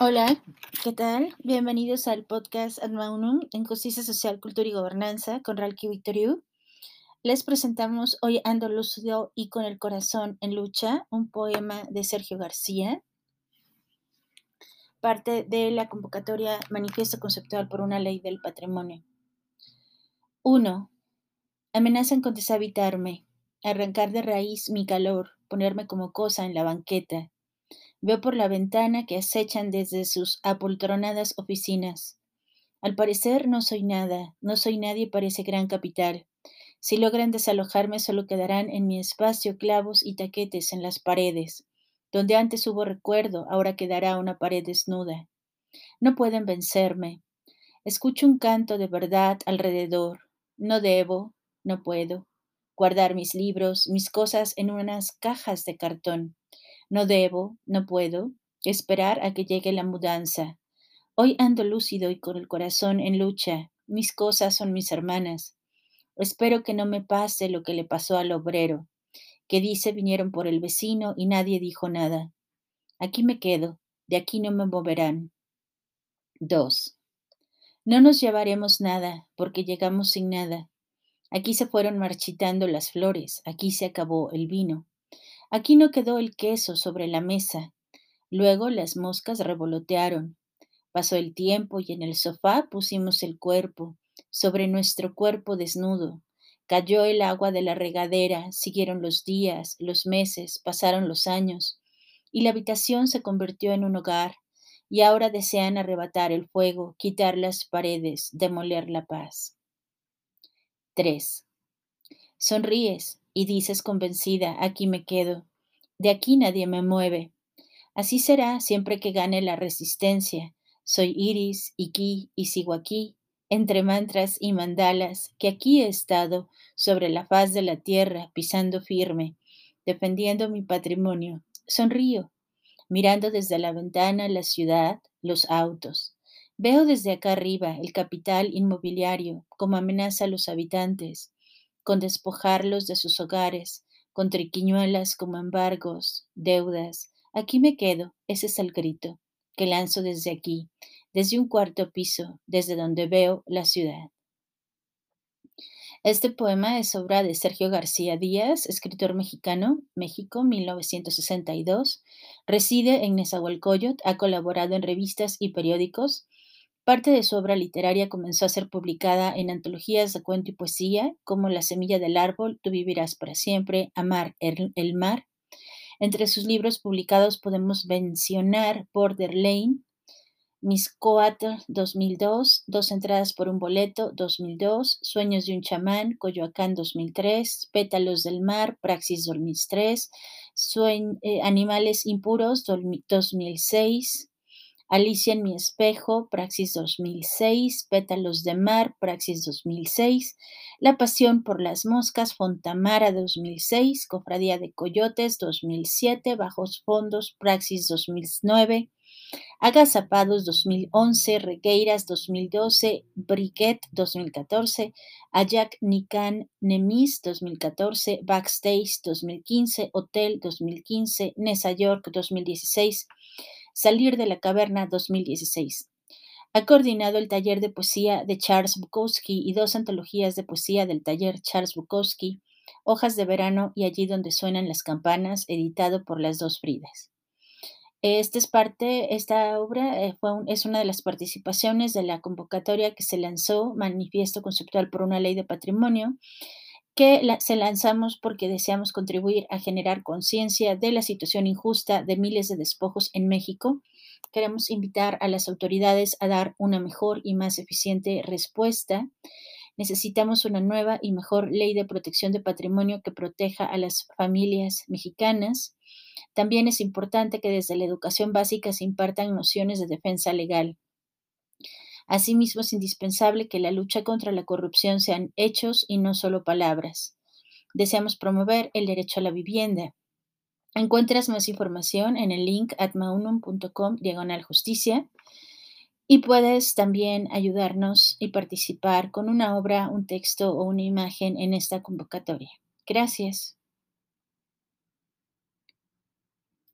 Hola, ¿qué tal? Bienvenidos al podcast Ad Maunum en Justicia Social, Cultura y Gobernanza con Ralki Victoriu. Les presentamos hoy Ando Lúcido y con el corazón en lucha, un poema de Sergio García, parte de la convocatoria Manifiesto Conceptual por una Ley del Patrimonio. 1. Amenazan con deshabitarme, arrancar de raíz mi calor, ponerme como cosa en la banqueta Veo por la ventana que acechan desde sus apoltronadas oficinas. Al parecer no soy nada, no soy nadie para ese gran capital. Si logran desalojarme solo quedarán en mi espacio clavos y taquetes en las paredes. Donde antes hubo recuerdo, ahora quedará una pared desnuda. No pueden vencerme. Escucho un canto de verdad alrededor. No debo, no puedo, guardar mis libros, mis cosas en unas cajas de cartón. No debo, no puedo, esperar a que llegue la mudanza. Hoy ando lúcido y con el corazón en lucha. Mis cosas son mis hermanas. Espero que no me pase lo que le pasó al obrero, que dice vinieron por el vecino y nadie dijo nada. Aquí me quedo, de aquí no me moverán. 2. No nos llevaremos nada, porque llegamos sin nada. Aquí se fueron marchitando las flores, aquí se acabó el vino. Aquí no quedó el queso sobre la mesa. Luego las moscas revolotearon. Pasó el tiempo y en el sofá pusimos el cuerpo, sobre nuestro cuerpo desnudo. Cayó el agua de la regadera, siguieron los días, los meses, pasaron los años, y la habitación se convirtió en un hogar, y ahora desean arrebatar el fuego, quitar las paredes, demoler la paz. 3. Sonríes, y dices convencida, aquí me quedo, de aquí nadie me mueve. Así será siempre que gane la resistencia. Soy Iris, Iki y sigo aquí, entre mantras y mandalas, que aquí he estado sobre la faz de la tierra, pisando firme, defendiendo mi patrimonio. Sonrío, mirando desde la ventana la ciudad, los autos. Veo desde acá arriba el capital inmobiliario como amenaza a los habitantes con despojarlos de sus hogares, con triquiñuelas como embargos, deudas. Aquí me quedo, ese es el grito que lanzo desde aquí, desde un cuarto piso, desde donde veo la ciudad. Este poema es obra de Sergio García Díaz, escritor mexicano, México, 1962. Reside en Nezahualcóyotl, ha colaborado en revistas y periódicos, Parte de su obra literaria comenzó a ser publicada en antologías de cuento y poesía, como La semilla del árbol, Tú vivirás para siempre, Amar el, mar. Entre sus libros publicados podemos mencionar Border Lane, Miss Coatl 2002, Dos entradas por un boleto 2002, Sueños de un chamán, Coyoacán 2003, Pétalos del mar, Praxis 2003, eh, Animales impuros 2006, Alicia en mi espejo, Praxis 2006, Pétalos de mar, Praxis 2006, La pasión por las moscas, Fontamara 2006, Cofradía de Coyotes 2007, Bajos fondos, Praxis 2009, Agazapados 2011, Regueiras 2012, Briquet 2014, Ayak Nikan Nemis 2014, Backstage 2015, Hotel 2015, Nesa York 2016, Salir de la Caverna 2016. Ha coordinado el taller de poesía de Charles Bukowski y dos antologías de poesía del taller Charles Bukowski, Hojas de Verano y Allí donde suenan las campanas, editado por las dos Fridas. Esta es parte, esta obra eh, es una de las participaciones de la convocatoria que se lanzó, Manifiesto Conceptual por una Ley de Patrimonio, que se lanzamos porque deseamos contribuir a generar conciencia de la situación injusta de miles de despojos en México. Queremos invitar a las autoridades a dar una mejor y más eficiente respuesta. Necesitamos una nueva y mejor ley de protección de patrimonio que proteja a las familias mexicanas. También es importante que desde la educación básica se impartan nociones de defensa legal. Asimismo, es indispensable que la lucha contra la corrupción sean hechos y no solo palabras. Deseamos promover el derecho a la vivienda. Encuentras más información en el link atmaunum.com diagonal justicia y puedes también ayudarnos y participar con una obra, un texto o una imagen en esta convocatoria. Gracias.